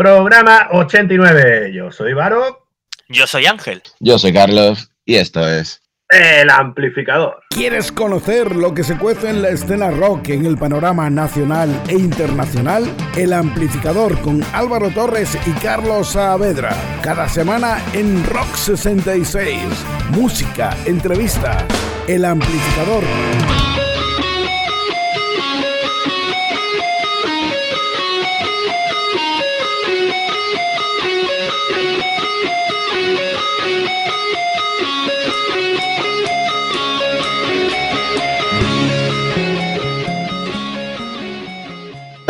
Programa 89. Yo soy Varo. Yo soy Ángel. Yo soy Carlos y esto es El Amplificador. ¿Quieres conocer lo que se cuece en la escena rock en el panorama nacional e internacional? El Amplificador con Álvaro Torres y Carlos Saavedra. Cada semana en Rock 66. Música, entrevista. El Amplificador.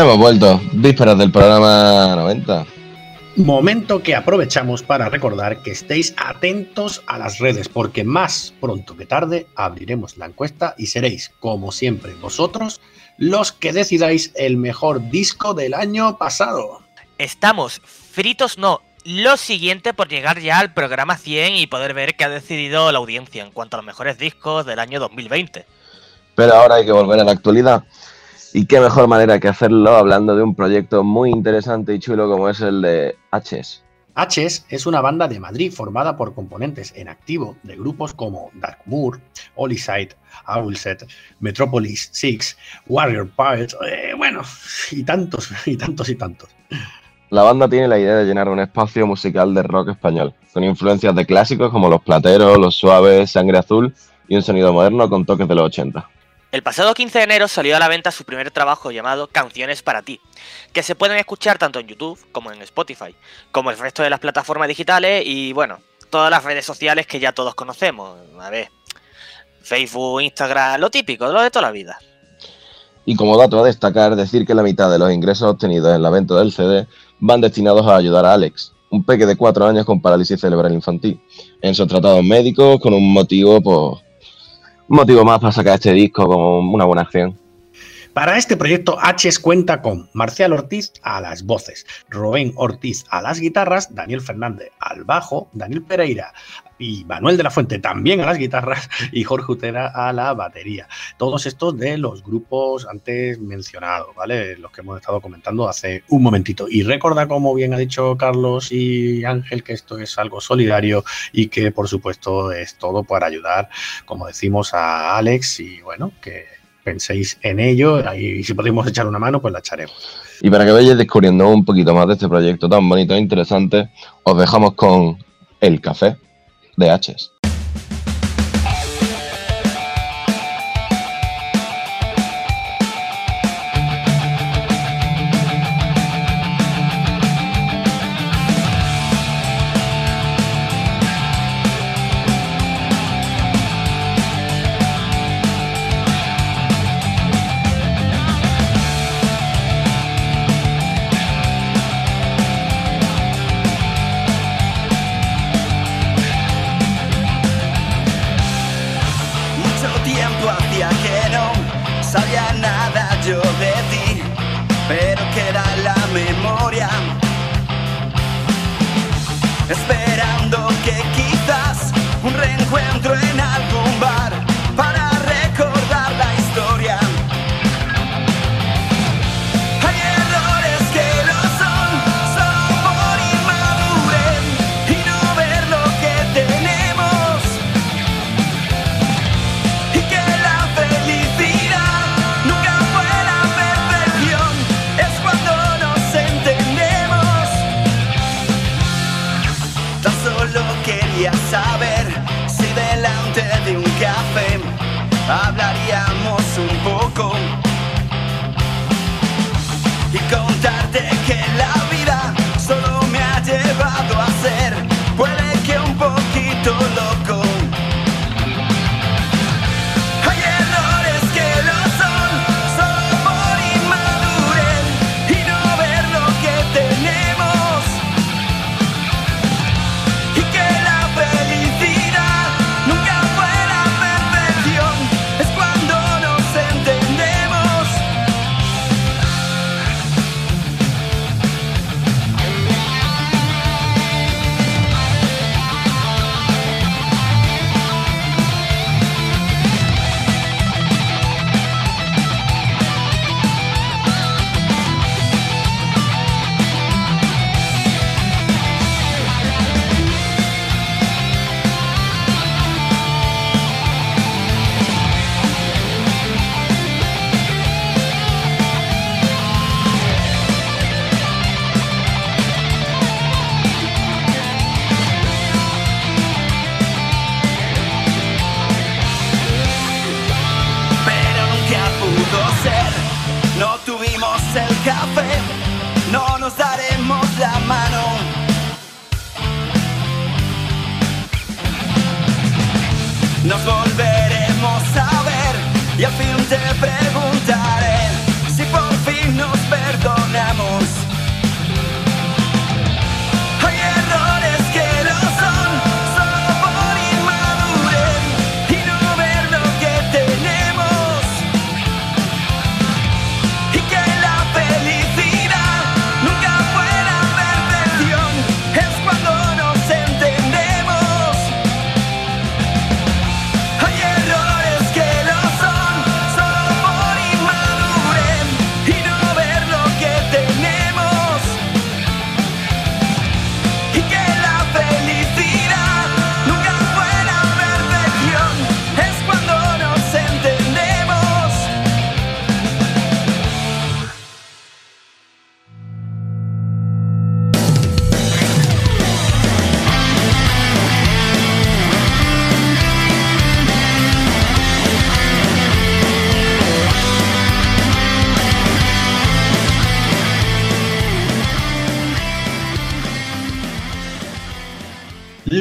Hemos vuelto, vísperas del programa 90. Momento que aprovechamos para recordar que estéis atentos a las redes, porque más pronto que tarde abriremos la encuesta y seréis, como siempre, vosotros los que decidáis el mejor disco del año pasado. Estamos fritos, no, lo siguiente por llegar ya al programa 100 y poder ver qué ha decidido la audiencia en cuanto a los mejores discos del año 2020. Pero ahora hay que volver a la actualidad. Y qué mejor manera que hacerlo hablando de un proyecto muy interesante y chulo como es el de H's. H's es una banda de Madrid formada por componentes en activo de grupos como Dark Moor, Hollyside, Owlset, Metropolis Six, Warrior Pirates, eh, bueno, y tantos, y tantos, y tantos. La banda tiene la idea de llenar un espacio musical de rock español, con influencias de clásicos como Los Plateros, Los Suaves, Sangre Azul y un sonido moderno con toques de los 80. El pasado 15 de enero salió a la venta su primer trabajo llamado Canciones para ti, que se pueden escuchar tanto en YouTube como en Spotify, como el resto de las plataformas digitales y bueno, todas las redes sociales que ya todos conocemos. A ver, Facebook, Instagram, lo típico, lo de toda la vida. Y como dato a destacar, decir que la mitad de los ingresos obtenidos en la venta del CD van destinados a ayudar a Alex, un peque de 4 años con parálisis cerebral infantil, en sus tratados médicos con un motivo, pues, motivo más para sacar este disco como una buena acción. Para este proyecto, H's cuenta con Marcial Ortiz a las voces, Rubén Ortiz a las guitarras, Daniel Fernández al bajo, Daniel Pereira y Manuel de la Fuente también a las guitarras y Jorge Utera a la batería. Todos estos de los grupos antes mencionados, ¿vale? Los que hemos estado comentando hace un momentito. Y recuerda, como bien ha dicho Carlos y Ángel, que esto es algo solidario y que, por supuesto, es todo para ayudar, como decimos, a Alex y, bueno, que penséis en ello y si podemos echar una mano, pues la echaremos. Y para que vayáis descubriendo un poquito más de este proyecto tan bonito e interesante, os dejamos con El Café de H's.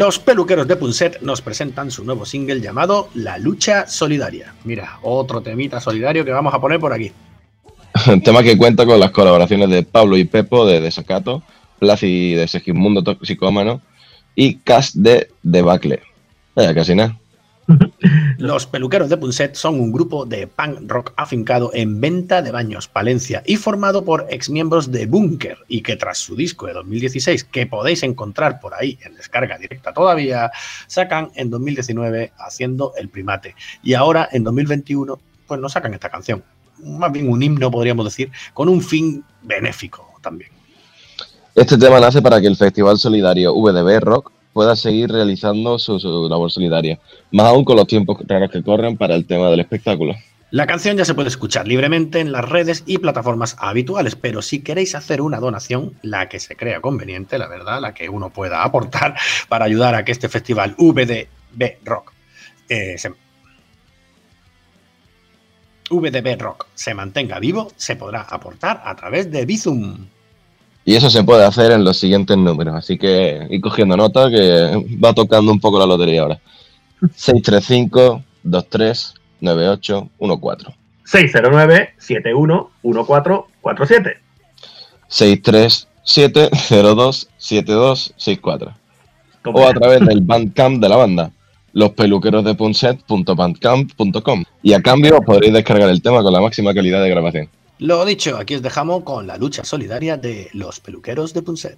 Los peluqueros de Punset nos presentan su nuevo single llamado La Lucha Solidaria. Mira, otro temita solidario que vamos a poner por aquí. Tema que cuenta con las colaboraciones de Pablo y Pepo de Desacato, Placi de Segismundo Toxicómano y Cas de Debacle. Casi nada. Los peluqueros de Punset son un grupo de punk rock afincado en Venta de Baños, Palencia, y formado por exmiembros de Bunker, y que tras su disco de 2016, que podéis encontrar por ahí en descarga directa todavía, sacan en 2019 haciendo el primate. Y ahora, en 2021, pues nos sacan esta canción. Más bien un himno, podríamos decir, con un fin benéfico también. Este tema nace para que el Festival Solidario VDB Rock pueda seguir realizando su, labor solidaria, más aún con los tiempos raros que corren para el tema del espectáculo. La canción ya se puede escuchar libremente en las redes y plataformas habituales, pero si queréis hacer una donación, la que se crea conveniente, la verdad, la que uno pueda aportar para ayudar a que este festival VDB Rock eh, VDB Rock se mantenga vivo, se podrá aportar a través de Bizum. Y eso se puede hacer en los siguientes números, así que ir cogiendo nota que va tocando un poco la lotería ahora. 635 23 98 14 609-711447. 637 02 72 64 o a través del Bandcamp de la banda, lospeluquerosdepunset.bandcamp.com. Y a cambio podréis descargar el tema con la máxima calidad de grabación. Lo dicho, aquí os dejamos con la lucha solidaria de los peluqueros de Punset.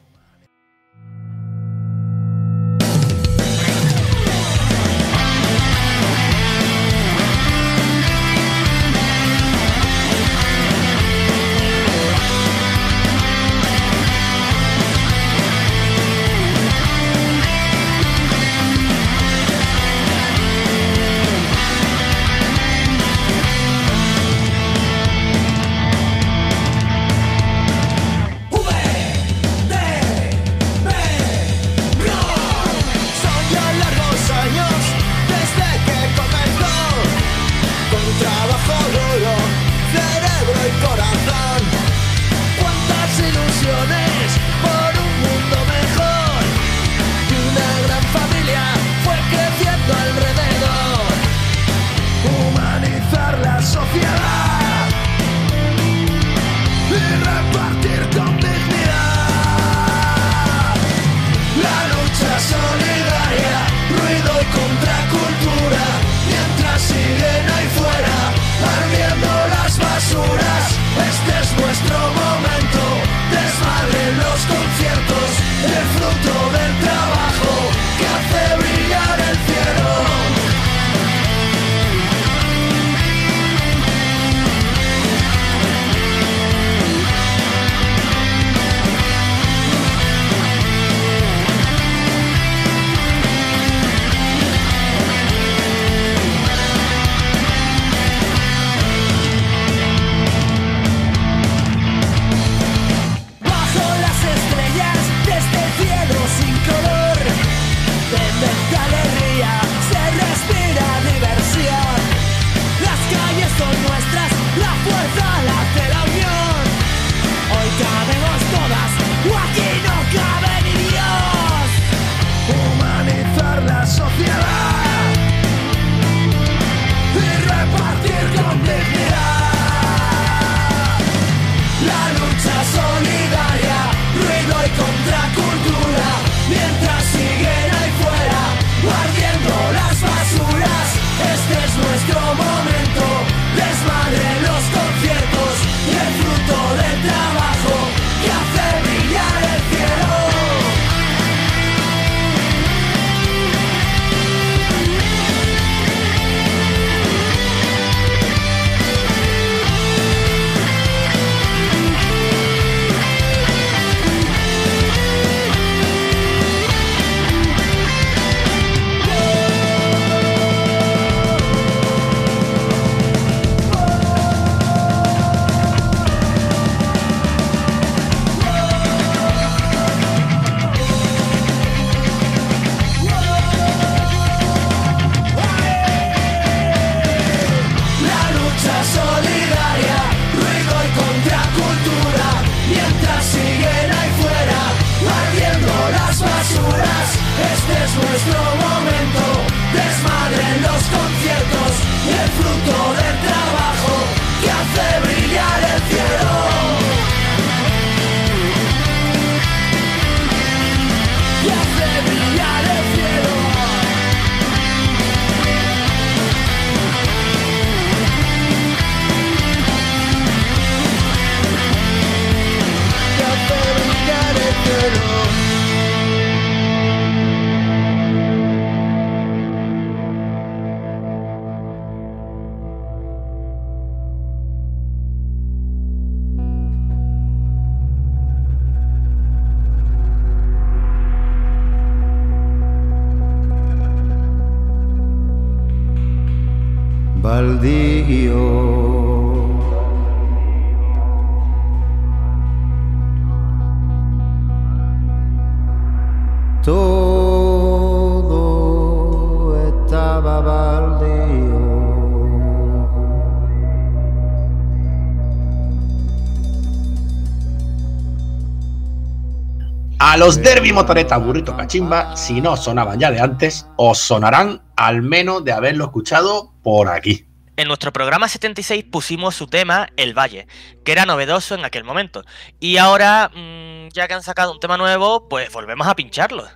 Los derby motoreta burrito cachimba, si no sonaban ya de antes, os sonarán al menos de haberlo escuchado por aquí. En nuestro programa 76 pusimos su tema El Valle, que era novedoso en aquel momento. Y ahora, mm, ya que han sacado un tema nuevo, pues volvemos a pincharlo.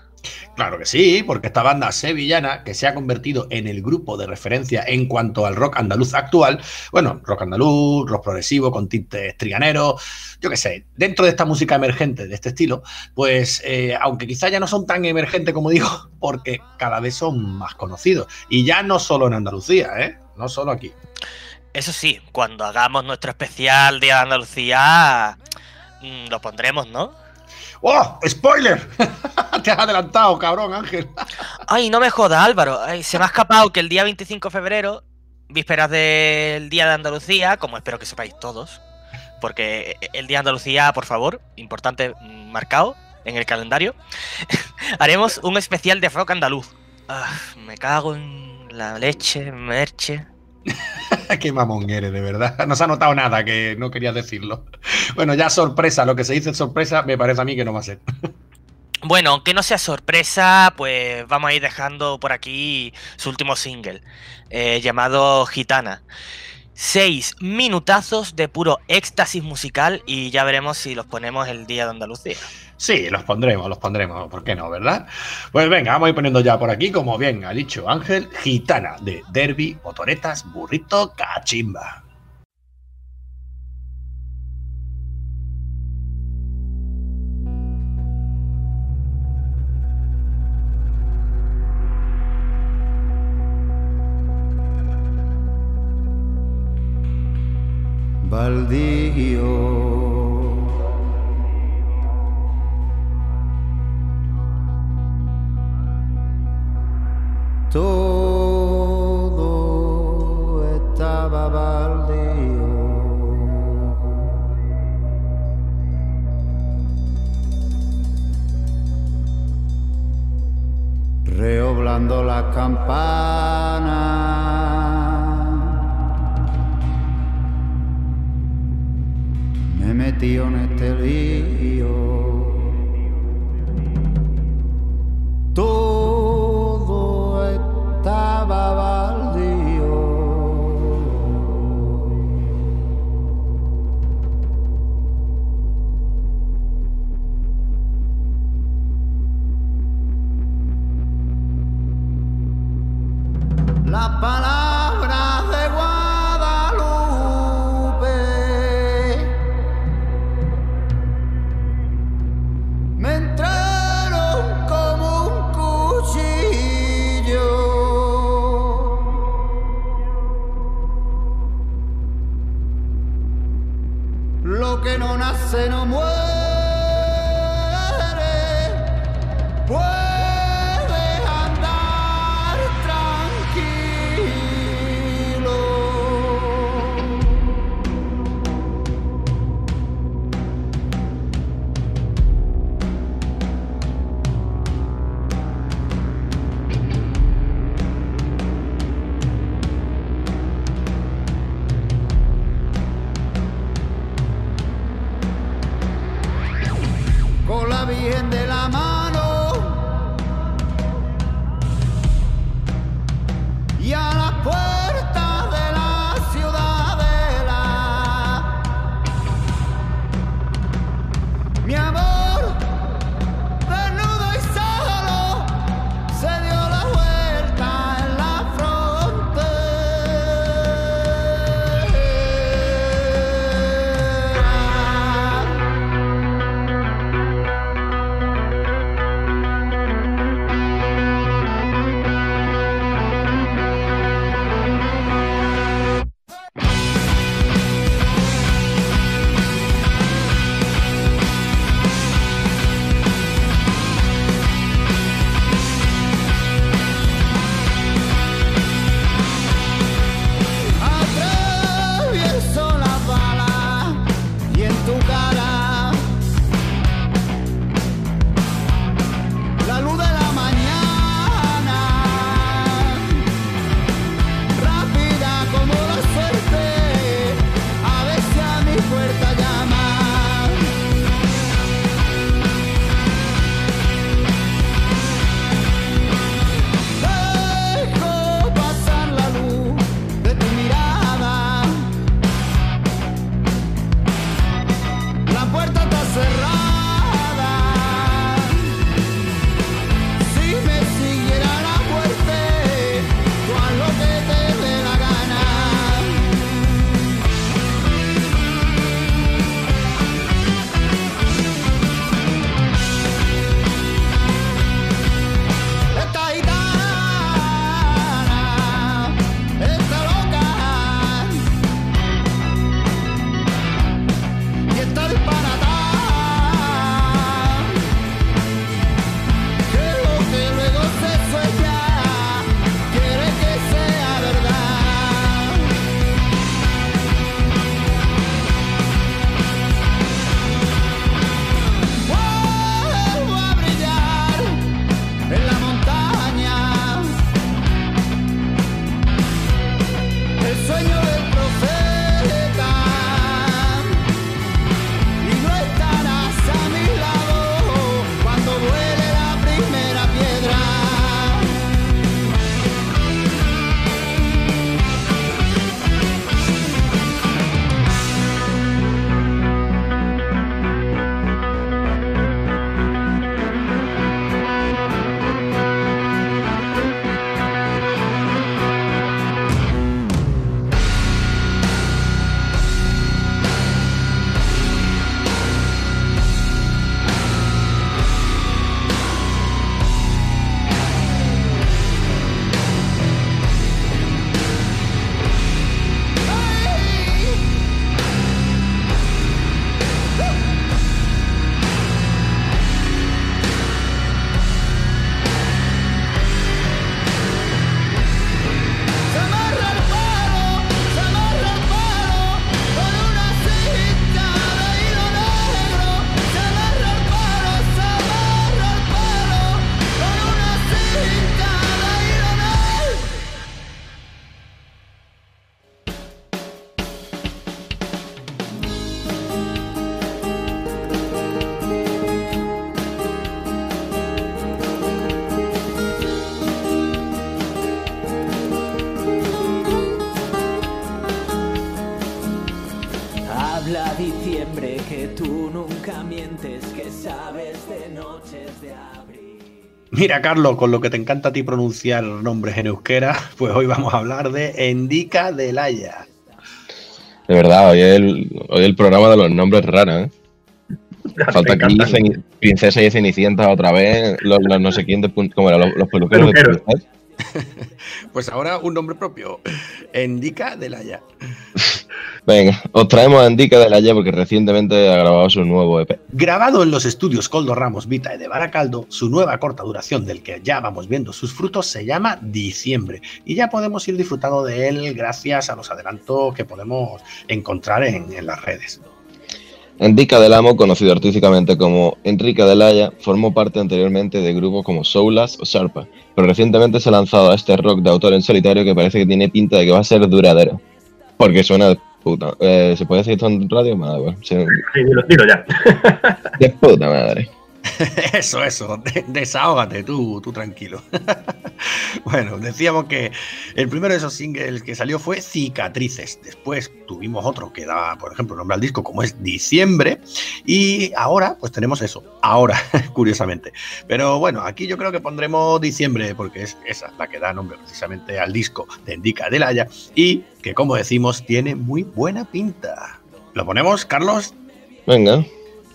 Claro que sí, porque esta banda sevillana, que se ha convertido en el grupo de referencia en cuanto al rock andaluz actual, bueno, rock andaluz, rock progresivo, con tintes triganeros, yo qué sé, dentro de esta música emergente de este estilo, pues eh, aunque quizá ya no son tan emergentes como digo, porque cada vez son más conocidos. Y ya no solo en Andalucía, ¿eh? No solo aquí. Eso sí, cuando hagamos nuestro especial Día de Andalucía, mm, lo pondremos, ¿no? ¡Oh! ¡Spoiler! Te has adelantado, cabrón, Ángel. Ay, no me jodas, Álvaro. Ay, se me ha escapado que el día 25 de febrero, vísperas del Día de Andalucía, como espero que sepáis todos, porque el Día de Andalucía, por favor, importante mm, marcado en el calendario, haremos un especial de rock andaluz. Ah, me cago en la leche, merche. Qué mamón eres, de verdad. No se ha notado nada que no querías decirlo. Bueno, ya sorpresa, lo que se dice sorpresa, me parece a mí que no va a ser. Bueno, aunque no sea sorpresa, pues vamos a ir dejando por aquí su último single, eh, llamado Gitana. Seis minutazos de puro éxtasis musical y ya veremos si los ponemos el día de Andalucía. Sí, los pondremos, los pondremos, ¿por qué no, verdad? Pues venga, vamos a ir poniendo ya por aquí, como bien ha dicho Ángel, Gitana de Derby, Motoretas, Burrito, Cachimba. The. Mira, Carlos, con lo que te encanta a ti pronunciar nombres en euskera, pues hoy vamos a hablar de Endica del Haya. De verdad, hoy es el, hoy el programa de los nombres raros, ¿eh? Falta aquí Princesa y Cenicienta otra vez, los, los no sé quién, de, ¿cómo era? Los, los peluqueros, de Peluqueros. Princesa. Pues ahora un nombre propio, Endica del Haya. Venga, os traemos a Endica de la Ye porque recientemente ha grabado su nuevo EP. Grabado en los estudios Coldo Ramos Vita y de Baracaldo, su nueva corta duración del que ya vamos viendo sus frutos se llama Diciembre y ya podemos ir disfrutando de él gracias a los adelantos que podemos encontrar en, en las redes. Enrica del Amo, conocido artísticamente como Enrique del Haya, formó parte anteriormente de grupos como Soulas o Sharpa, pero recientemente se ha lanzado a este rock de autor en solitario que parece que tiene pinta de que va a ser duradero. Porque suena de puta. eh, ¿Se puede decir esto en radio? Madre, bueno, se- Sí, dilo, dilo ya. de puta madre. Eso, eso, de- desahógate tú, tú tranquilo. bueno, decíamos que el primero de esos singles que salió fue Cicatrices. Después tuvimos otro que da, por ejemplo, nombre al disco como es Diciembre. Y ahora, pues tenemos eso. Ahora, curiosamente. Pero bueno, aquí yo creo que pondremos Diciembre porque es esa la que da nombre precisamente al disco de Indica del Haya. Y que, como decimos, tiene muy buena pinta. ¿Lo ponemos, Carlos? Venga,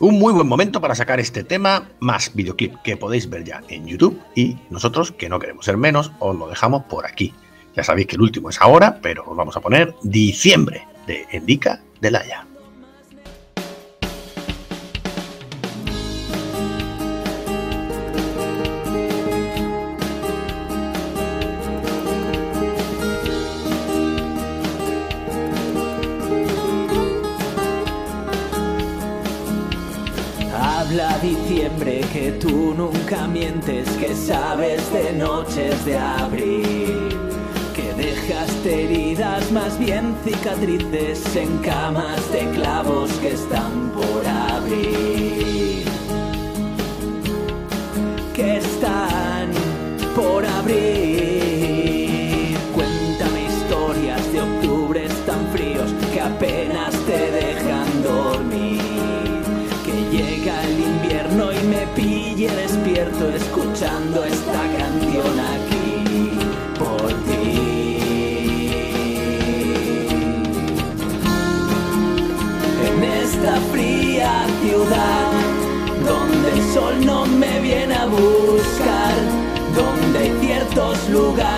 Un muy buen momento para sacar este tema, más videoclip que podéis ver ya en YouTube y nosotros, que no queremos ser menos, os lo dejamos por aquí. Ya sabéis que el último es ahora, pero os vamos a poner Diciembre de Endica del Haya. Nunca que sabes de noches de abril, que dejaste heridas, más bien cicatrices en camas de clavos que están por abrir, que están por abrir. Cuéntame historias de octubres tan fríos que apenas te dejan dormir. Pille despierto escuchando esta canción aquí por ti. En esta fría ciudad donde el sol no me viene a buscar, donde hay ciertos lugares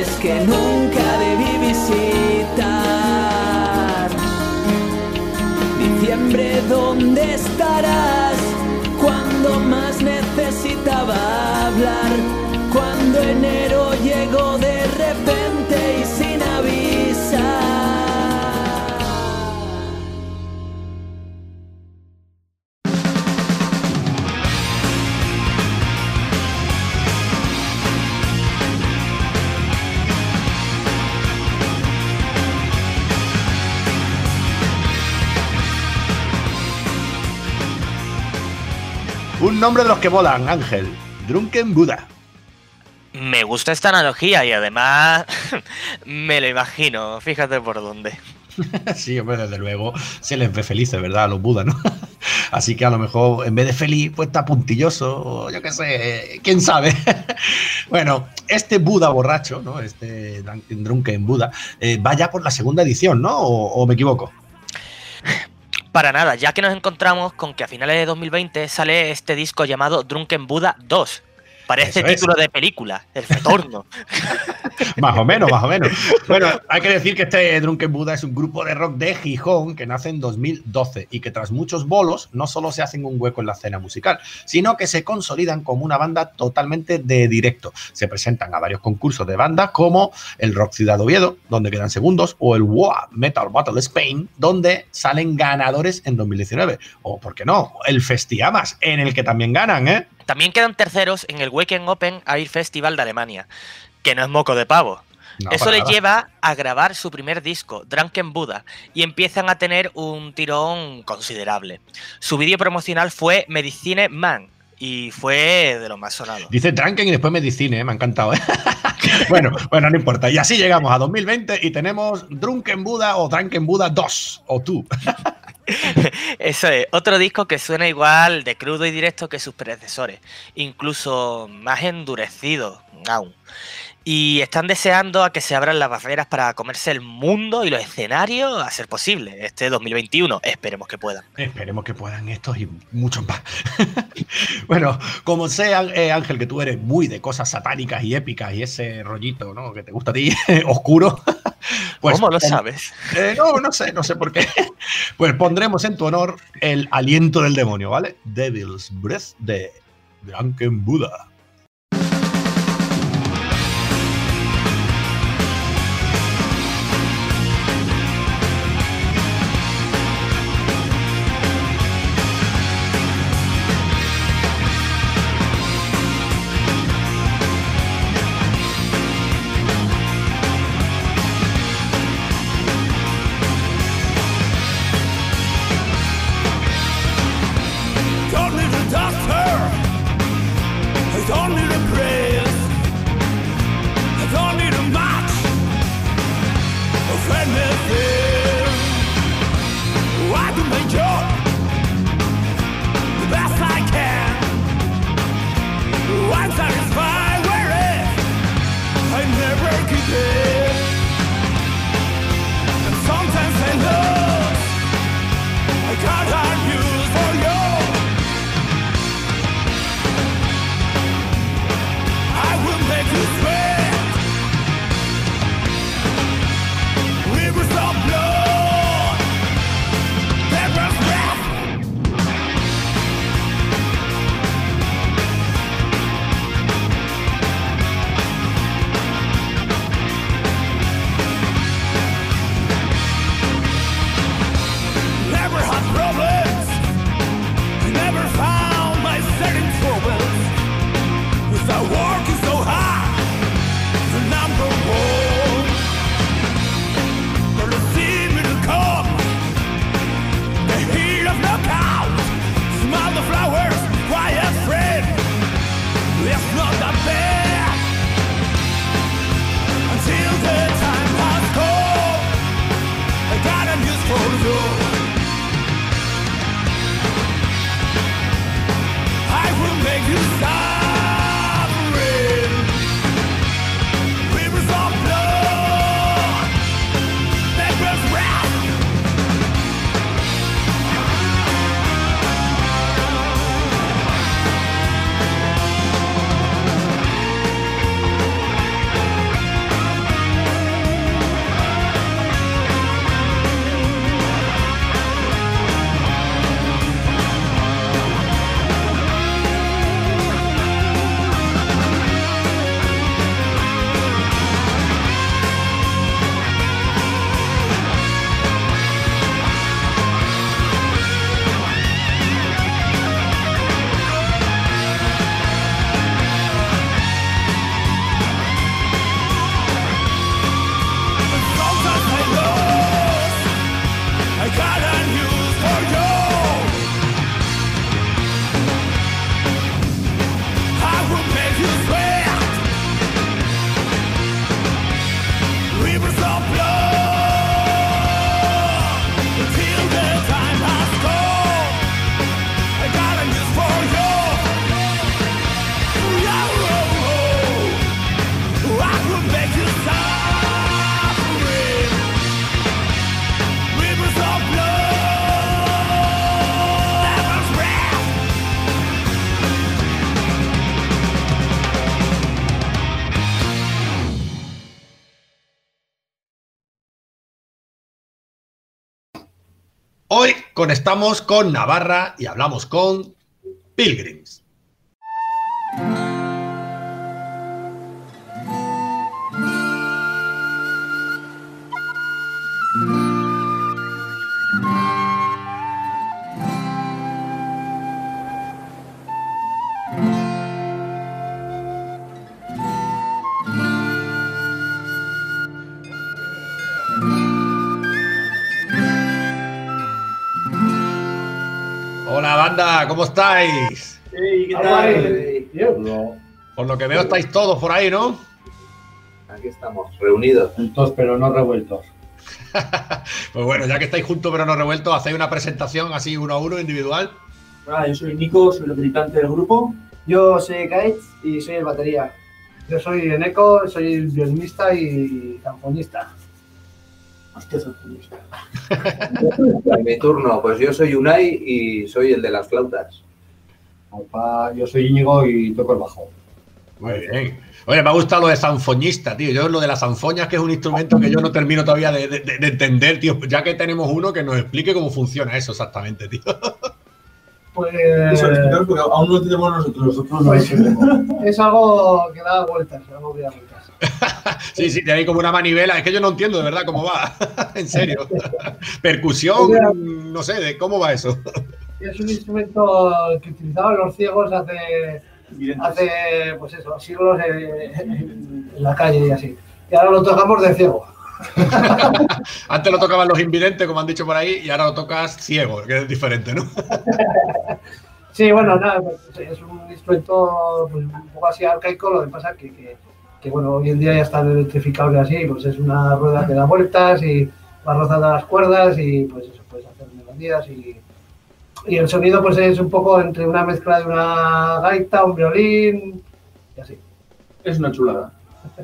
lugares que nunca debí visitar. Diciembre, ¿dónde estarás? Cuando más necesitaba hablar. Cuando enero nombre de los que volan, Ángel. Drunken Buddha. Me gusta esta analogía y además me lo imagino, fíjate por dónde. Sí, hombre, desde luego se les ve felices, ¿verdad? A los Buda, ¿no? Así que a lo mejor en vez de feliz, pues está puntilloso, o yo qué sé, quién sabe. Bueno, este Buda borracho, ¿no? Este Drunken- Buda, eh, va ya por la segunda edición, ¿no? ¿O, o me equivoco? Para nada, ya que nos encontramos con que a finales de 2020 sale este disco llamado Drunken Buddha 2. Parece Eso es. título de película, El Retorno. Más o menos, más o menos. Bueno, hay que decir que este Drunken Buddha es un grupo de rock de Gijón que nace en 2012 y que tras muchos bolos no solo se hacen un hueco en la escena musical, sino que se consolidan como una banda totalmente de directo. Se presentan a varios concursos de bandas como el Rock Ciudad Oviedo, donde quedan segundos, o el WOA Metal Battle Spain, donde salen ganadores en 2019. O, ¿por qué no? El Festiamas, en el que también ganan, ¿eh? También quedan terceros en el Weekend Open Air Festival de Alemania, que no es moco de pavo. No, Eso les nada. lleva a grabar su primer disco, Drunken Buddha, y empiezan a tener un tirón considerable. Su vídeo promocional fue Medicine Man y fue de lo más sonado. Dice Drunken y después Medicine, ¿eh? me ha encantado. ¿eh? bueno, bueno, no importa. Y así llegamos a 2020 y tenemos Drunken Buddha o Drunken Buddha 2 o 2. Eso es, otro disco que suena igual de crudo y directo que sus predecesores, incluso más endurecido aún. Y están deseando a que se abran las barreras para comerse el mundo y los escenarios a ser posible este 2021. Esperemos que puedan. Esperemos que puedan estos y muchos más. bueno, como sea, eh, Ángel, que tú eres muy de cosas satánicas y épicas y ese rollito ¿no? que te gusta a ti, oscuro. pues ¿Cómo lo sabes? Eh, no, no sé, no sé por qué. Pues pondremos en tu honor el aliento del demonio, ¿vale? Devil's Breath de Drunken Buddha. Conectamos con Navarra y hablamos con Pilgrims. Banda, ¿cómo estáis? ¿qué tal? Por lo que veo estáis todos por ahí, ¿no? Aquí estamos, reunidos. Juntos pero no revueltos. Pues bueno, ya que estáis juntos pero no revueltos, hacéis una presentación así uno a uno, individual. Hola, yo soy Nico, soy el militante del grupo. Yo soy Kate y soy el batería. Yo soy Eneco, soy el violinista y zamfonista. Hostia, mi turno, pues yo soy Unai y soy el de las flautas. Opa, yo soy Íñigo y toco el bajo. Muy bien. Oye, me ha gustado lo de zanfoñista, tío. Yo lo de las zanfoñas, que es un instrumento que yo no termino todavía de, de- de entender, tío. Ya que tenemos uno que nos explique cómo funciona eso exactamente, tío. Pues Eso, explicaros porque aún no lo tenemos nosotros, nosotros no lo entendemos. es algo que da vueltas, algo que da vueltas. Sí, sí, tenéis como una manivela. Es que yo no entiendo de verdad cómo va. en serio. Percusión, no sé, de cómo va eso. Es un instrumento que utilizaban los ciegos hace, hace pues eso, siglos en, en la calle y así. Y ahora lo tocamos de ciego. Antes lo tocaban los invidentes, como han dicho por ahí, y ahora lo tocas ciego, que es diferente, ¿no? Sí, bueno, nada, pues, es un instrumento pues, un poco así arcaico, lo que pasa que, que, que, bueno, hoy en día ya están electrificados y así, pues es una rueda que da vueltas y va rozando las cuerdas y pues eso, puedes hacer melodías y, y el sonido pues es un poco entre una mezcla de una gaita, un violín y así. Es una chulada.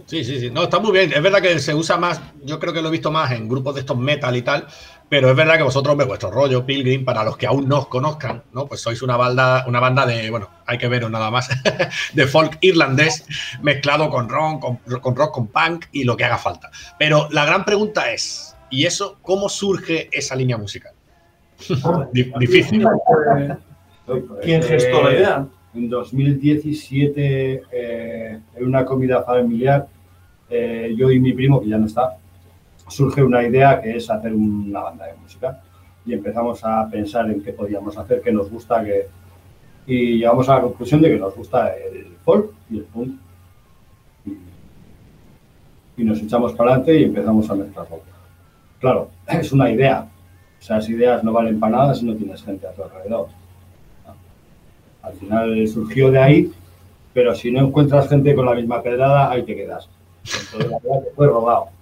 Sí, sí, sí. No, está muy bien. Es verdad que se usa más, yo creo que lo he visto más en grupos de estos metal y tal, pero es verdad que vosotros, vuestro rollo, Pilgrim, para los que aún no os conozcan, ¿no? Pues sois una banda, una banda de, bueno, hay que veros nada más, de folk irlandés mezclado con rock, con, con rock, con punk y lo que haga falta. Pero la gran pregunta es, ¿y eso cómo surge esa línea musical? Di- Difícil. ¿Quién gestó la idea? En 2017, eh, en una comida familiar, eh, yo y mi primo, que ya no está, surge una idea que es hacer una banda de música. Y empezamos a pensar en qué podíamos hacer, qué nos gusta, y llegamos a la conclusión de que nos gusta el folk y el punk. Y, nos echamos para adelante y empezamos a mezclarlo. Claro, es una idea. Esas ideas no valen para nada si no tienes gente a tu alrededor. Al final surgió de ahí, pero si no encuentras gente con la misma pedrada, ahí te quedas. Entonces, fue robado.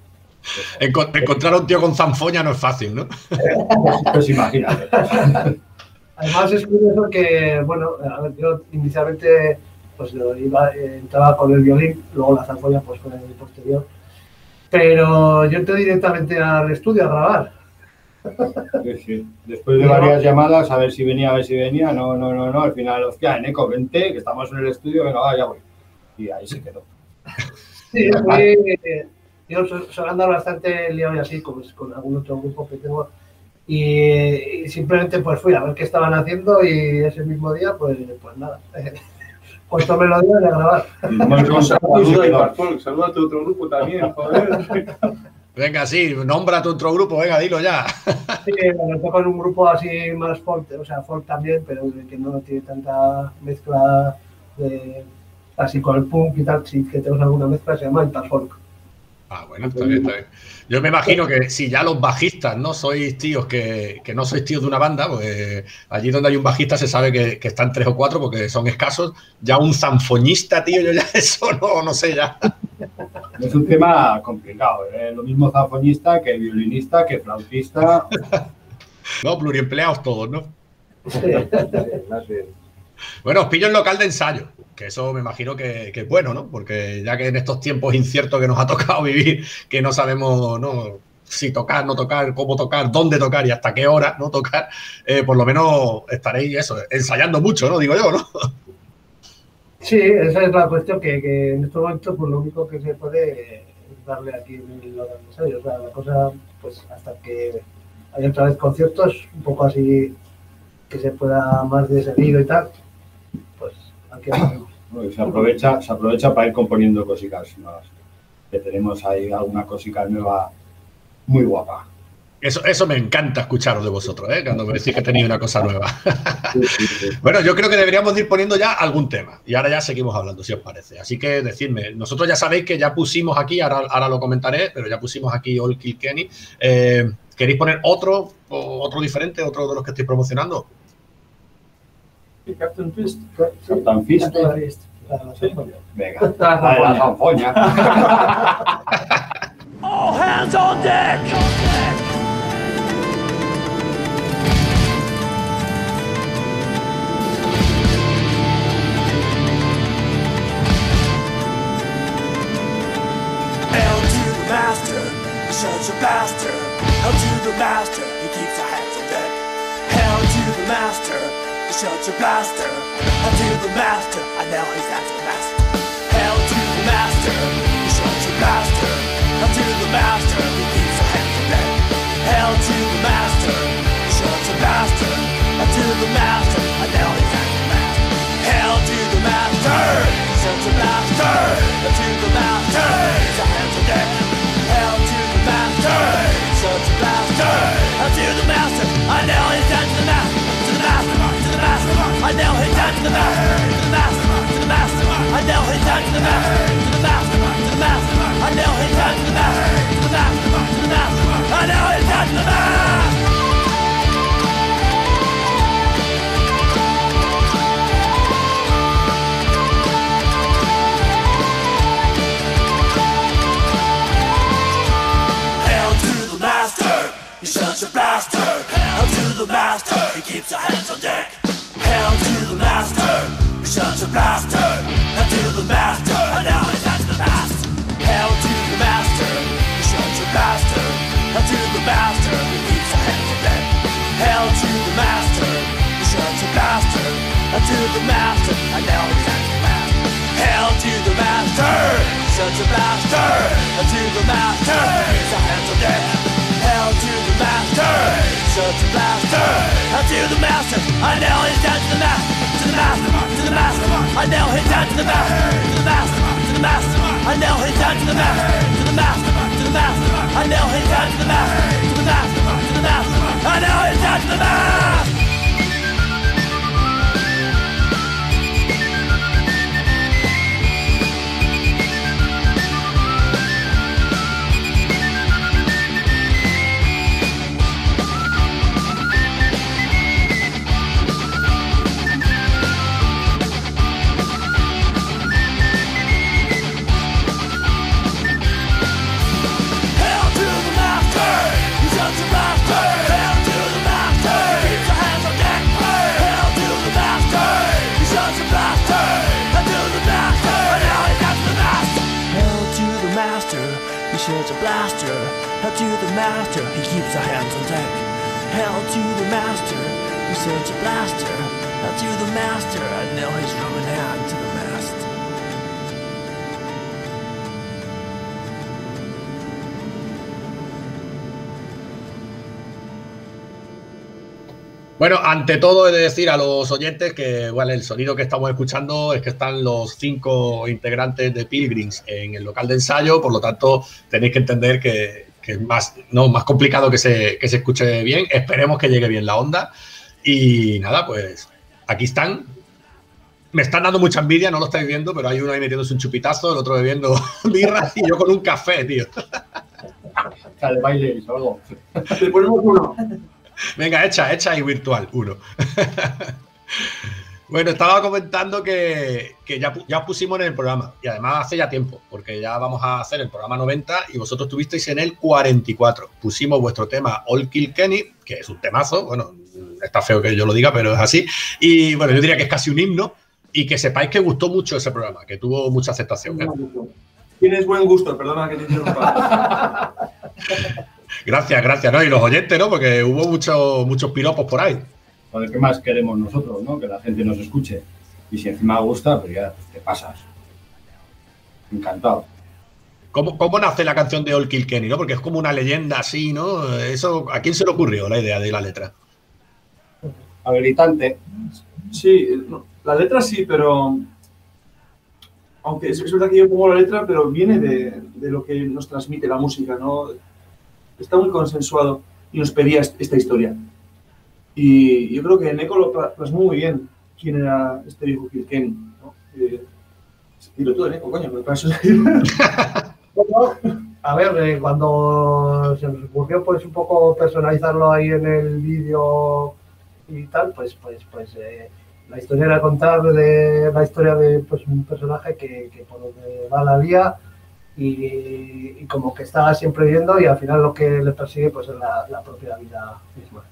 Enco- encontrar a un tío con zanfoña no es fácil, ¿no? Pues imagínate. Además es curioso que, bueno, a ver, yo inicialmente pues lo iba, eh, entraba con el violín, luego la zanfoña pues fue el posterior, pero yo entré directamente al estudio a grabar. Sí, sí. Después de varias llamadas, a ver si venía, a ver si venía, no, no, no, no. Al final, hostia, Eneco, vente, que estamos en el estudio, venga, va, ya voy. Y ahí se quedó. Sí, fui, eh, yo su- suelo andar bastante liado y así con, con algún otro grupo que tengo y, y simplemente pues fui a ver qué estaban haciendo y ese mismo día pues, pues nada, pues tomé lo día de grabar. Saluda a tu otro grupo también, joder. Venga, sí, nombra tu otro grupo, venga, dilo ya. Sí, bueno, toco en un grupo así más folk, o sea, folk también, pero que no tiene tanta mezcla de así con el punk y tal, sí que tenemos alguna mezcla, se llama Interfolk. Ah, bueno, está bien, está bien. Yo me imagino que si ya los bajistas no sois tíos que, que no sois tíos de una banda, pues allí donde hay un bajista se sabe que, que están tres o cuatro porque son escasos. Ya un zanfoñista, tío, yo ya eso no, no sé ya. Es un tema complicado. ¿eh? Lo mismo zafonista que violinista, que flautista. No, pluriempleados todos, ¿no? Más bien. Bueno, os pillo en local de ensayo, que eso me imagino que, es bueno, ¿no? Porque ya que en estos tiempos inciertos que nos ha tocado vivir, que no sabemos ¿no? si tocar, no tocar, cómo tocar, dónde tocar y hasta qué hora no tocar, eh, por lo menos estaréis eso, ensayando mucho, ¿no? Digo yo, ¿no? Sí, esa es la cuestión, que, en estos momentos pues lo único que se puede darle aquí en el local de ensayo. O sea, la cosa, pues hasta que hay otra vez conciertos, un poco así que se pueda más de seguido y tal, pues aquí. Bueno, se aprovecha, se aprovecha para ir componiendo cositas nuevas. Que tenemos ahí alguna cosica nueva muy guapa. Eso, eso me encanta escucharos de vosotros, ¿eh? cuando me decís que tenéis una cosa nueva. bueno, yo creo que deberíamos ir poniendo ya algún tema. Y ahora ya seguimos hablando, si os parece. Así que decidme, nosotros ya sabéis que ya pusimos aquí, ahora, ahora lo comentaré, pero ya pusimos aquí All Kill Kenny. Eh, ¿Queréis poner otro, o otro diferente, otro de los que estoy promocionando? Captain Fist. Captain Fist. Venga, La la de la zanfoña. All hands on deck! Hail to the master, such a bastard. Hail to the master, he keeps our hands on deck. Hail to the master, such a blaster. Hail to the master, I know he's after the master. Hail to the master, such a bastard. Hail to the master, he keeps our hands on deck. Hail to the master, such a bastard. Hail to the master, I know he's after the master. Hail to the master, such a blaster. Hail to the master, keeps our hands on deck. Hail to the master, such a blaster. Hail to the master, I know he's down to the master, to the master, to the master. I know he's down to the master, to the master, to the master. I know he's down to the master, to the master, to the master. I know he's down to the master, to the master, to the master. I know he's down to the master. Hail to the master, he's such a blaster. Hail to the master, he keeps our hands on deck. Hail to the master, he's such a blaster. Hail to the master, and now he's at the mast. Hail to the master, he's such a blaster. Hail to the master, he keeps our hands on deck. Hail to the master, he's such a blaster. Hail to the master, and now he's at the mast. Hail to the master, such a blaster. Hail to the master, keeps our hands on deck. Hail to the master, such a blaster. Hail to the master, I know he's down to the master, to the master, to the master. I know he's down to the master, to the master, to the master. I know he's down to the master, to the master, to the master. I know he's down to the master, to the master, to the master. I know he's down to the master. Master, he keeps our hands on deck. Hail to the master, he sheds a blaster. Hail to the master, and now he's running out to the mast. Bueno, ante todo he de decir a los oyentes que bueno, el sonido que estamos escuchando es que están los cinco integrantes de Pilgrims en el local de ensayo, por lo tanto tenéis que entender que, que es más, no, más complicado que se, que se escuche bien. Esperemos que llegue bien la onda. Y nada, pues aquí están. Me están dando mucha envidia, no lo estáis viendo, pero hay uno ahí metiéndose un chupitazo, el otro bebiendo birra y yo con un café, tío. Sale baile o algo. Le ponemos uno. Venga, echa, echa y virtual, uno. Bueno, estaba comentando que, que ya, ya pusimos en el programa, y además hace ya tiempo, porque ya vamos a hacer el programa 90 y vosotros estuvisteis en el 44. Pusimos vuestro tema All Kill Kenny, que es un temazo, bueno, está feo que yo lo diga, pero es así. Y bueno, yo diría que es casi un himno, y que sepáis que gustó mucho ese programa, que tuvo mucha aceptación. ¿eh? Tienes buen gusto, perdona que te interrumpa. Gracias, gracias, ¿no? Y los oyentes, ¿no? Porque hubo muchos muchos piropos por ahí. Joder, ¿qué más queremos nosotros, no? Que la gente nos escuche. Y si encima gusta, pues ya te pasas. Encantado. ¿Cómo, ¿Cómo nace la canción de All Kilkenny, no? Porque es como una leyenda así, ¿no? Eso, ¿A quién se le ocurrió la idea de la letra? Habilitante. Sí, la letra sí, pero. Aunque es, verdad que yo pongo la letra, pero viene de, de lo que nos transmite la música, ¿no? Está muy consensuado y nos pedía est- esta historia. Y yo creo que Neko lo pla- plasmó muy bien quién era este viejo Kilkenny, ¿no? Eh, dilo tú, Neko, coño, me paso. Bueno, a ver, eh, cuando se nos ocurrió pues un poco personalizarlo ahí en el vídeo y tal, pues pues pues eh, la historia era contar de la historia de pues un personaje que, que por donde va la lía y, y como que está siempre viendo y al final lo que le persigue pues es la, la propia vida misma.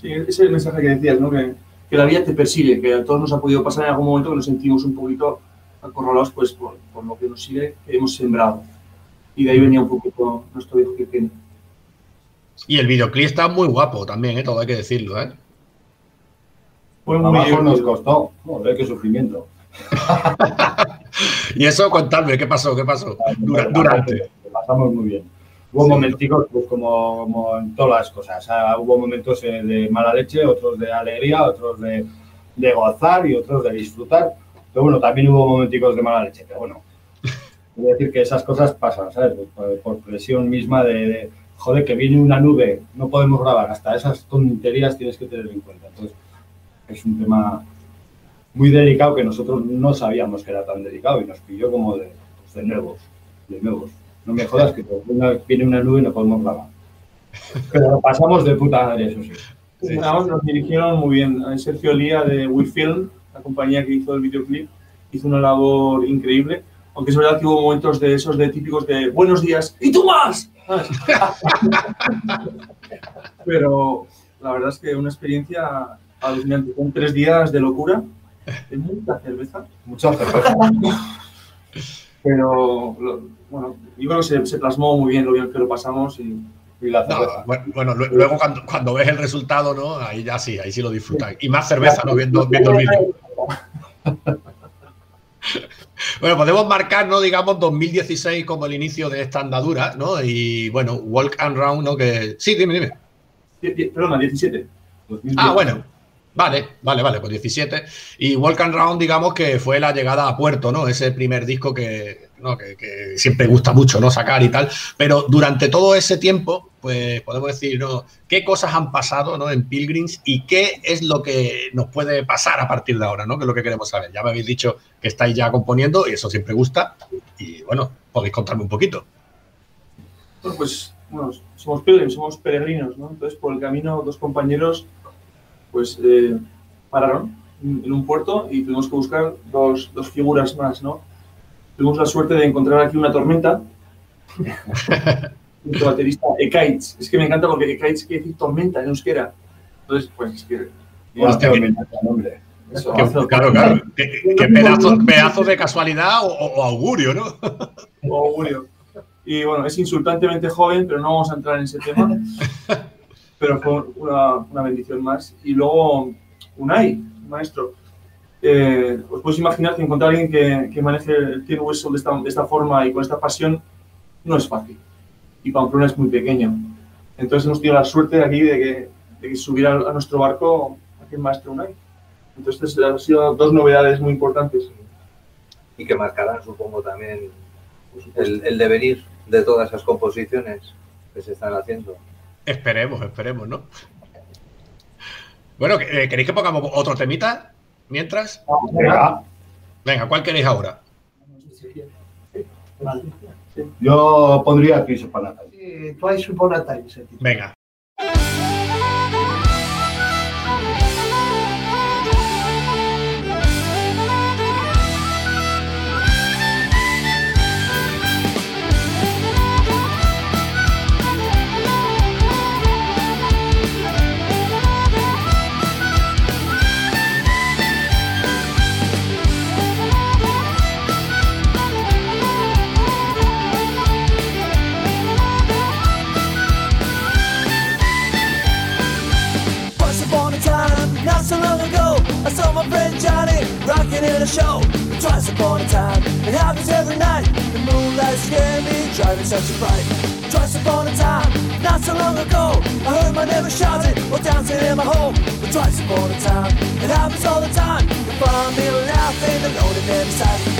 Sí, ese es el mensaje que decías, ¿no? Que, que la vida te persigue, que a todos nos ha podido pasar en algún momento que nos sentimos un poquito acorralados pues, por, por lo que nos sigue, que hemos sembrado. Y de ahí venía un poquito nuestro viejo Kilkenny. Y el videoclip está muy guapo también, ¿eh? Todo hay que decirlo, ¿eh? Fue muy Abajo nos costó. Joder, qué sufrimiento. Y eso, contadme, ¿qué pasó? ¿Qué pasó? Dura- durante. Lo pasamos muy bien. Hubo momenticos, pues como, como en todas las cosas. Hubo momentos eh, de mala leche, otros de alegría, otros de, de gozar y otros de disfrutar. Pero bueno, también hubo momenticos de mala leche. Pero bueno, quiero decir que esas cosas pasan, ¿sabes? Pues por, por presión misma de, de, joder, que viene una nube, no podemos grabar. Hasta esas tonterías tienes que tener en cuenta. Entonces, es un tema muy delicado que nosotros no sabíamos que era tan delicado y nos pilló como de, pues, de nuevos, de nuevos. No me jodas que una- viene una nube y no podemos grabar. Pero lo pasamos de puta madre, eso sí. Nada, nos dirigieron muy bien. Sergio Lía de WeFilm, la compañía que hizo el videoclip, hizo una labor increíble. Aunque es verdad que hubo momentos de esos de típicos de buenos días y tú más. Pero la verdad es que una experiencia alucinante. Con tres días de locura, de mucha cerveza. Mucha cerveza. Pero lo- bueno, yo creo que se, se plasmó muy bien lo bien que lo pasamos y, la No, bueno, bueno, lue- luego cuando, cuando ves el resultado, ¿no? Ahí ya sí, ahí sí lo disfrutas. Y más cerveza, ¿no? Viendo, viendo el vídeo. Bueno, podemos marcar, ¿no? Digamos, 2016 como el inicio de esta andadura, ¿no? Y bueno, Walk and Round, ¿no? Que... Sí, dime, dime. Perdona, 17. Ah, bueno. Vale, vale, vale, pues 17. Y Walk and Round, digamos que fue la llegada a puerto, ¿no? Ese primer disco que, ¿no? que, siempre gusta mucho, ¿no? Sacar y tal. Pero durante todo ese tiempo, pues podemos decir, ¿no? ¿Qué cosas han pasado, ¿no? En Pilgrims y qué es lo que nos puede pasar a partir de ahora, ¿no? Que es lo que queremos saber. Ya me habéis dicho que estáis ya componiendo y eso siempre gusta. Y bueno, podéis contarme un poquito. Bueno, pues bueno, somos pilgrims, somos peregrinos, ¿no? Entonces, por el camino, dos compañeros, pues, eh, pararon en en un puerto y tuvimos que buscar dos, dos figuras más, ¿no? Tuvimos la suerte de encontrar aquí una tormenta. Nuestro baterista, Ekaitz. Es que me encanta porque Ekaitz quiere decir tormenta en euskera. Entonces, pues, es que... Hostia. Eso, Que- hace- claro, claro. Qué, pedazo, pedazo de casualidad o, o augurio, ¿no? o Julio. Y bueno, es insultantemente joven, pero no vamos a entrar en ese tema. Pero fue una, una bendición más. Y luego, Unai, maestro. Eh, os podéis imaginar que encontrar a alguien que, que maneje el tin whistle de esta, de esta forma y con esta pasión no es fácil. Y Pamplona es muy pequeño. Entonces hemos tenido la suerte aquí de que, de que subiera a nuestro barco aquí el maestro Unai. Entonces han sido dos novedades muy importantes. Y que marcarán, supongo, también el, el devenir de todas esas composiciones que se están haciendo. Esperemos, esperemos, ¿no? Bueno, eh, ¿queréis que pongamos otro temita mientras? Venga. Venga, ¿cuál queréis ahora? Yo pondría Chris Upon a Time. Sí, Twice Upon a Time. Venga. Night. The moonlight scared me, driving such a fright. Twice upon a time, not so long ago, I heard my neighbor shouting or dancing in my home. But twice upon a time, it happens all the time. You find me laughing alone in every sight.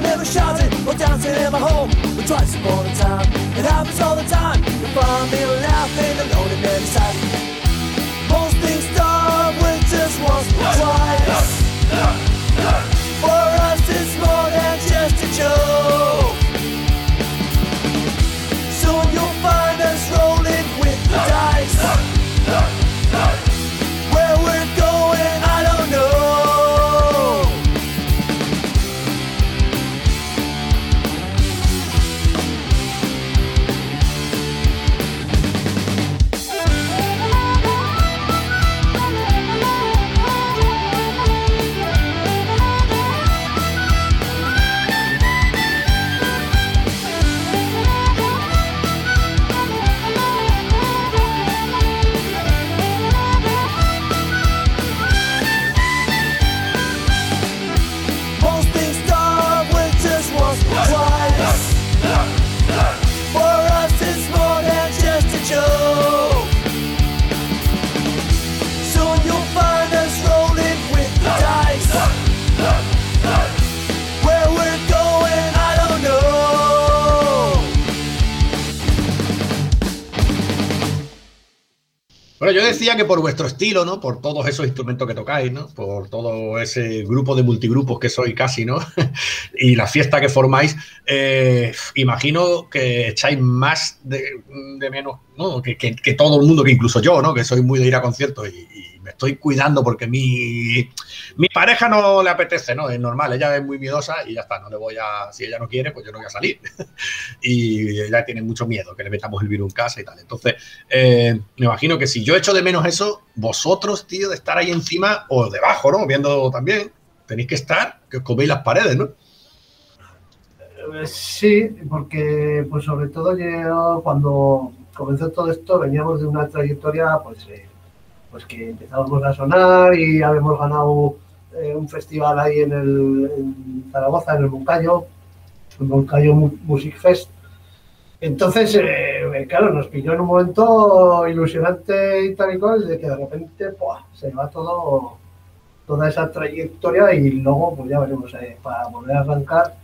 Neighbor shouting or dancing in my home. But twice upon a time, Decía que por vuestro estilo, ¿no? Por todos esos instrumentos que tocáis, ¿no? Por todo ese grupo de multigrupos que soy casi, ¿no? y la fiesta que formáis, eh, imagino que echáis más de, de menos, ¿no? Que, que- que todo el mundo, que incluso yo, ¿no? Que soy muy de ir a conciertos y, y estoy cuidando porque mi, mi pareja no le apetece, ¿no? Es normal, ella es muy miedosa y ya está, no le voy a, si ella no quiere, pues yo no voy a salir. y ella tiene mucho miedo que le metamos el virus en casa y tal. Entonces, eh, me imagino que si yo echo de menos eso, vosotros, tío, de estar ahí encima o debajo, ¿no? Viendo también, tenéis que estar, que os coméis las paredes, ¿no? Eh, Sí, porque pues sobre todo yo cuando comenzó todo esto veníamos de una trayectoria pues, eh, pues que empezábamos a sonar y habíamos ganado eh, un festival ahí en, el, Zaragoza, en el Moncayo, el Moncayo Mu- Music Fest. Entonces, eh, claro, nos pilló en un momento ilusionante y tal y cual, de que de repente ¡buah! se va todo, toda esa trayectoria y luego, pues ya veremos, eh, para volver a arrancar,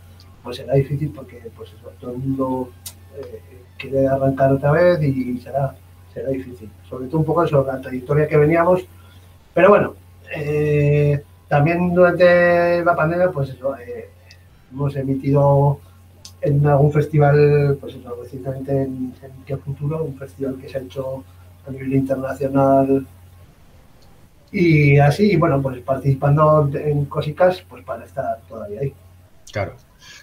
pues será difícil porque pues todo el mundo eh, quiere arrancar otra vez y será, será difícil. Sobre todo un poco sobre la trayectoria que veníamos. Pero bueno, eh, también durante la pandemia, pues eso, eh, hemos emitido en algún festival, pues eso, recientemente en, Qué Futuro, un festival que se ha hecho a nivel internacional y así, bueno, pues participando en cositas, pues para estar todavía ahí. Claro.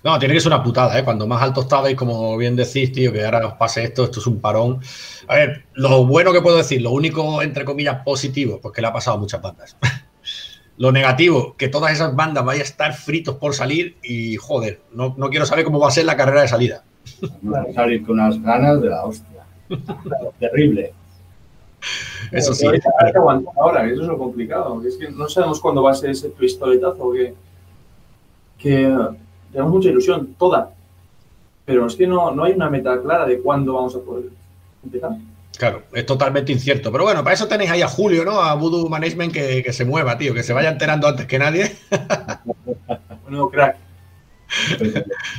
No, tiene que ser una putada, ¿eh? Cuando más alto estabais, como bien decís, tío, que ahora os pase esto, esto es un parón. A ver, lo bueno que puedo decir, lo único, entre comillas, positivo, pues que le ha pasado a muchas bandas. lo negativo, que todas esas bandas vayan a estar fritos por salir y, joder, no, no quiero saber cómo va a ser la carrera de salida. Van a salir con unas ganas de la hostia. Terrible. Eso sí. Hay que aguantar ahora, que eso es lo complicado. Es que no sabemos cuándo va a ser ese pistoletazo que, que tenemos mucha ilusión, toda. Pero es que no, no hay una meta clara de cuándo vamos a poder empezar. Claro, es totalmente incierto. Pero bueno, para eso tenéis ahí a Julio, ¿no? A Voodoo Management que, que se mueva, tío, que se vaya enterando antes que nadie. Bueno, crack.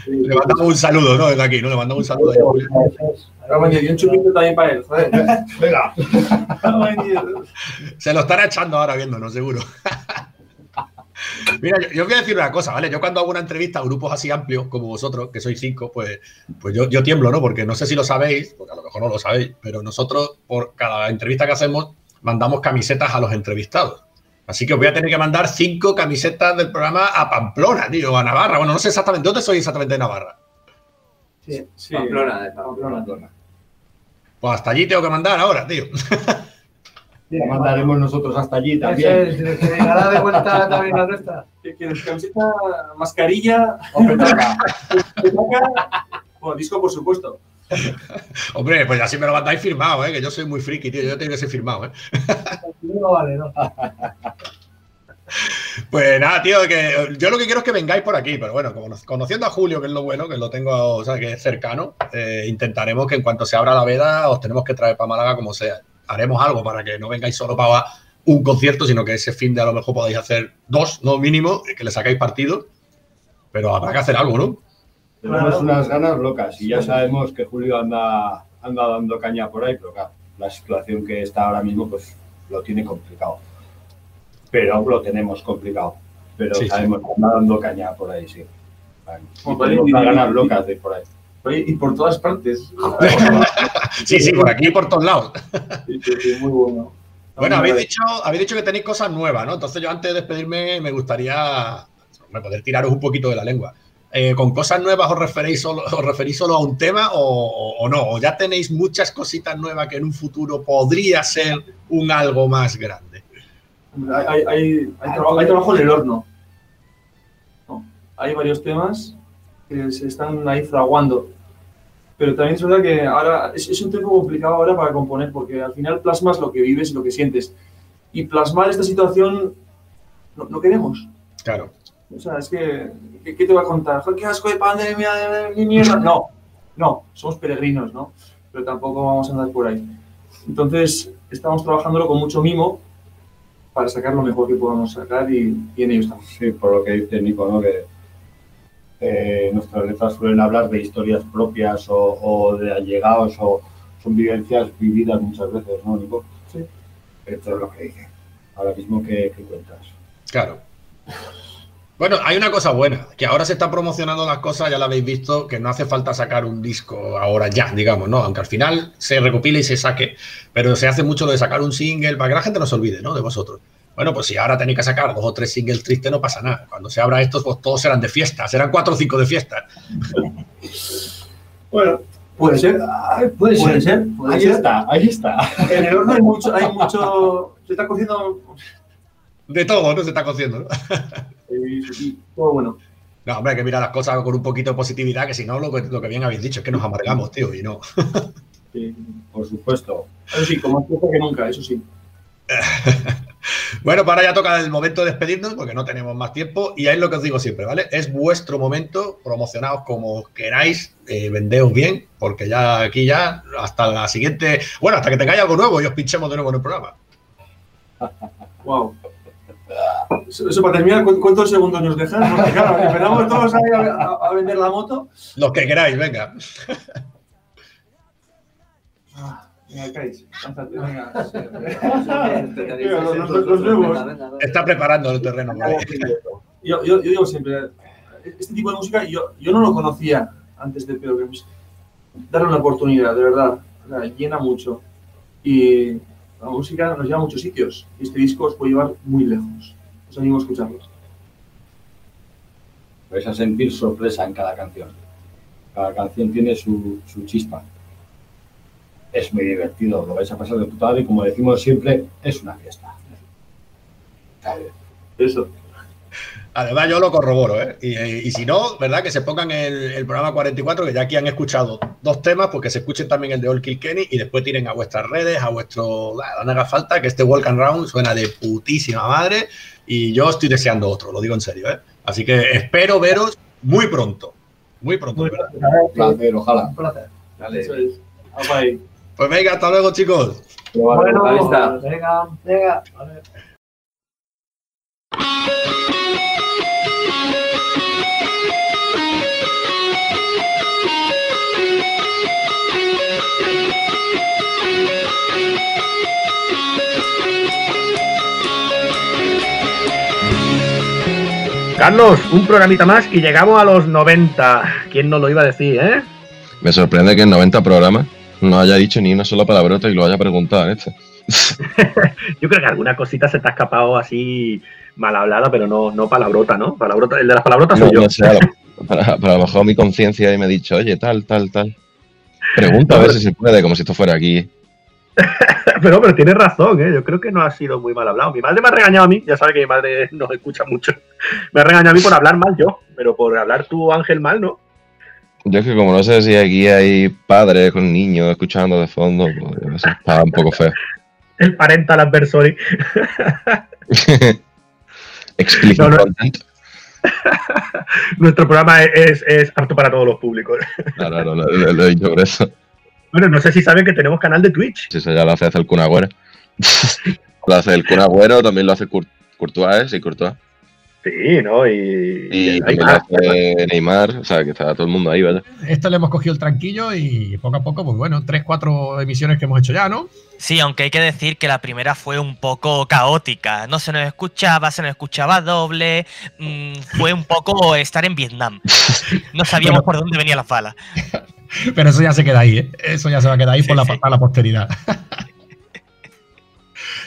Le mandamos un saludo, ¿no? Desde aquí, ¿no? Le mandamos un saludo ahí a Julio. Cago en Dios, y un chupito también para él, joder. Venga. Se lo estará echando ahora viéndonos, seguro. Mira, yo, yo os voy a decir una cosa, ¿vale? Yo cuando hago una entrevista a grupos así amplios como vosotros, que sois cinco, pues, pues yo, yo tiemblo, ¿no? Porque no sé si lo sabéis, porque a lo mejor no lo sabéis, pero nosotros por cada entrevista que hacemos mandamos camisetas a los entrevistados. Así que os voy a tener que mandar cinco camisetas del programa a Pamplona, tío, a Navarra. Bueno, no sé exactamente, ¿dónde soy exactamente de Navarra? Sí, Pamplona, de Pamplona. Pues hasta allí tengo que mandar ahora, tío. Mandaremos nosotros hasta allí también. es, que llegará de vuelta también la nuestra. ¿Qué quieres? ¿Camiseta, mascarilla? O petaca. petaca? Bueno, disco, por supuesto. Hombre, pues así me lo mandáis firmado, ¿eh? Que yo soy muy friki, tío. Yo tengo que ser firmado, ¿eh? No vale, no. Pues nada, tío, que yo lo que quiero es que vengáis por aquí, pero bueno, como conociendo a Julio, que es lo bueno, que lo tengo, o sea, que es cercano, eh, intentaremos que en cuanto se abra la veda os tenemos que traer para Málaga como sea. Haremos algo para que no vengáis solo para un concierto, sino que ese fin de a lo mejor podáis hacer dos, no mínimo, que le sacáis partido, pero habrá que hacer algo, ¿no? Tenemos unas ganas locas y ya sabemos que Julio anda, anda dando caña por ahí, pero claro, la situación que está ahora mismo pues lo tiene complicado. Pero lo tenemos complicado. Pero Sí, sí. sabemos que anda dando caña por ahí, sí. Vale. Y tenemos ganas locas de ir por ahí. Y por todas partes. Sí, sí, por aquí y por todos lados. Sí, sí, muy bueno. Bueno, habéis dicho, habéis dicho que tenéis cosas nuevas, ¿no? Entonces yo antes de despedirme me gustaría poder tiraros un poquito de la lengua. Eh, ¿Con cosas nuevas os referís solo, os referís solo a un tema o, no? ¿O ya tenéis muchas cositas nuevas que en un futuro podría ser un algo más grande? Hay, hay, hay, hay trabajo, hay trabajo en el horno. No, hay varios temas que se están ahí fraguando. Pero también es verdad que ahora es, es un tiempo complicado ahora para componer, porque al final plasmas lo que vives y lo que sientes. Y plasmar esta situación no, no queremos. Claro. O sea, es que, ¿qué, te voy a contar? ¿Qué asco de pandemia, de, de mierda? No, no, somos peregrinos, ¿no? Pero tampoco vamos a andar por ahí. Entonces, estamos trabajándolo con mucho mimo para sacar lo mejor que podamos sacar y, y en ello estamos. Sí, por lo que dice Nico, ¿no? Que eh, nuestras letras suelen hablar de historias propias o, o de allegados o son vivencias vividas muchas veces, ¿no, Nico? Sí. Esto es lo que dice. Ahora mismo, ¿qué, qué cuentas? Claro. Bueno, hay una cosa buena, que ahora se están promocionando las cosas, ya lo habéis visto, que no hace falta sacar un disco ahora ya, digamos, ¿no? Aunque al final se recopile y se saque, pero se hace mucho lo de sacar un single para que la gente no se olvide, ¿no? De vosotros. Bueno, pues si ahora tenéis que sacar dos o tres singles tristes, no pasa nada. Cuando se abra estos, pues todos serán de fiesta, serán cuatro o cinco de fiesta. Bueno, puede ser. puede Puede ser. ser. puede Ahí ser. está, ahí está. En el horno hay mucho, hay mucho. Se está cociendo. De todo, ¿no? Se está cociendo, ¿no? y- todo bueno. No, hombre, hay que mirar las cosas con un poquito de positividad, que si no, lo que, lo que bien habéis dicho es que nos amargamos, tío, y no. Por supuesto. Eso sí, como más fuerte que nunca, eso sí. Bueno, para ya toca el momento de despedirnos porque no tenemos más tiempo y es lo que os digo siempre, ¿vale? Es vuestro momento, promocionaos como queráis, eh, vendeos bien, porque ya aquí ya hasta la siguiente, bueno, hasta que tengáis algo nuevo y os pinchemos de nuevo en el programa. Wow. Eso, eso para terminar, ¿cu- ¿cuántos segundos nos dejan? Porque claro, empezamos todos a- a vender la moto. Los que queráis, venga. Está preparando el terreno. Yo, yo, yo digo siempre, este tipo de música yo, yo no lo conocía antes de Pedro Games. Darle una oportunidad, de verdad. O sea, llena mucho. Y la música nos lleva a muchos sitios. Y este disco os puede llevar muy lejos. Os animo a escucharlo. Vais a sentir sorpresa en cada canción. Cada canción tiene su, su chispa. Es muy divertido, lo vais a pasar de puta madre y como decimos siempre, es una fiesta. Eso. Además, yo lo corroboro, ¿eh? Y, y si no, ¿verdad? Que se pongan el, el programa 44, que ya aquí han escuchado dos temas, pues que se escuchen también el de All Kill Kenny y después tiren a vuestras redes, a vuestro. no haga falta, que este Walk and Round suena de putísima madre y yo estoy deseando otro, lo digo en serio, ¿eh? Así que espero veros muy pronto. Muy pronto. Un placer, ojalá. Un placer. Eso es. Vamos ahí. Pues venga, hasta luego, chicos. Bueno, Ahí está. venga, venga. Vale. Carlos, un programita más y llegamos a los 90. ¿Quién nos lo iba a decir, eh? Me sorprende que en 90 programas no haya dicho ni una sola palabrota y lo haya preguntado en este. Yo creo que alguna cosita se te ha escapado así mal hablada, pero no, no palabrota, ¿no? Palabrota, el de las palabrotas soy No, yo. no sé, a lo, para- para a lo mejor mi conciencia y me ha dicho, oye, tal, tal, tal. Pregunta a ver si se puede, como si esto fuera aquí. pero, pero tienes razón, ¿eh? Yo creo que no ha sido muy mal hablado. Mi madre me ha regañado a mí, ya sabe que mi madre nos escucha mucho. Me ha regañado a mí por hablar mal yo, pero por hablar tú, Ángel, mal, ¿no? Yo es que como no sé si aquí hay padres con niños escuchando de fondo, pues sé, está un poco feo. El parental adversary. Explicit No, no. Nuestro programa es, es apto para todos los públicos. Claro, claro, lo, lo- lo he dicho por eso. Bueno, no sé si saben que tenemos canal de Twitch. Si eso ya lo hace el Kun Agüero. lo hace el Kun Agüero, también lo hace Cour- Courtois, sí, Courtois. Sí, ¿no? Y, Y hace Neymar, o sea, que está todo el mundo ahí, vaya. Esto le hemos cogido el tranquillo y poco a poco, pues bueno, tres, cuatro emisiones que hemos hecho ya, ¿no? Sí, aunque hay que decir que la primera fue un poco caótica. No se nos escuchaba, se nos escuchaba doble. mm, fue un poco estar en Vietnam. No sabíamos Bueno. por dónde venían las balas. Pero eso ya se queda ahí, ¿eh? Eso ya se va a quedar ahí por la, para la posteridad.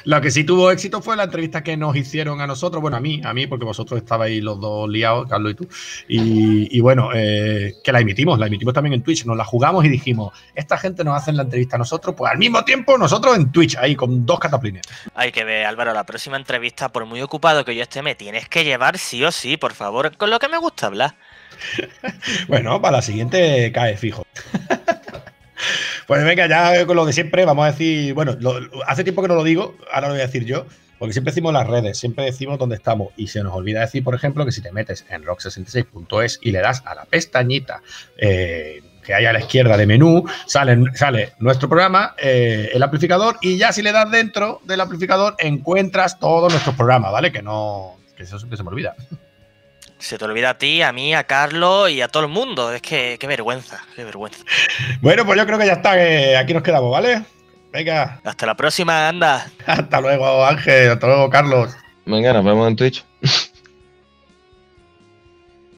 Lo que sí tuvo éxito fue la entrevista que nos hicieron a nosotros, bueno, a mí, a mí, porque vosotros estabais los dos liados, Carlos y tú. Y, y bueno, eh, que la emitimos, la emitimos también en Twitch, nos la jugamos y dijimos, esta gente nos hace la entrevista a nosotros, pues al mismo tiempo nosotros en Twitch, ahí con dos cataplines. Hay que ver, Álvaro, la próxima entrevista, por muy ocupado que yo esté, me tienes que llevar sí o sí, por favor, con lo que me gusta hablar. Bueno, para la siguiente cae fijo. pues venga, ya con lo de siempre, vamos a decir, bueno, lo- hace tiempo que no lo digo, ahora lo voy a decir yo, porque siempre decimos las redes, siempre decimos dónde estamos, y se nos olvida decir, por ejemplo, que si te metes en rock66.es y le das a la pestañita eh, que hay a la izquierda de menú, sale, sale nuestro programa, eh, el amplificador, y ya si le das dentro del amplificador encuentras todos nuestros programas, ¿vale? Que no, que eso siempre se me olvida. Se te olvida a ti, a mí, a Carlos y a todo el mundo. Es que qué vergüenza, qué vergüenza. Bueno, pues yo creo que ya está, que aquí nos quedamos, ¿vale? Venga. Hasta la próxima, anda. Hasta luego, Ángel. Hasta luego, Carlos. Venga, nos vemos en Twitch.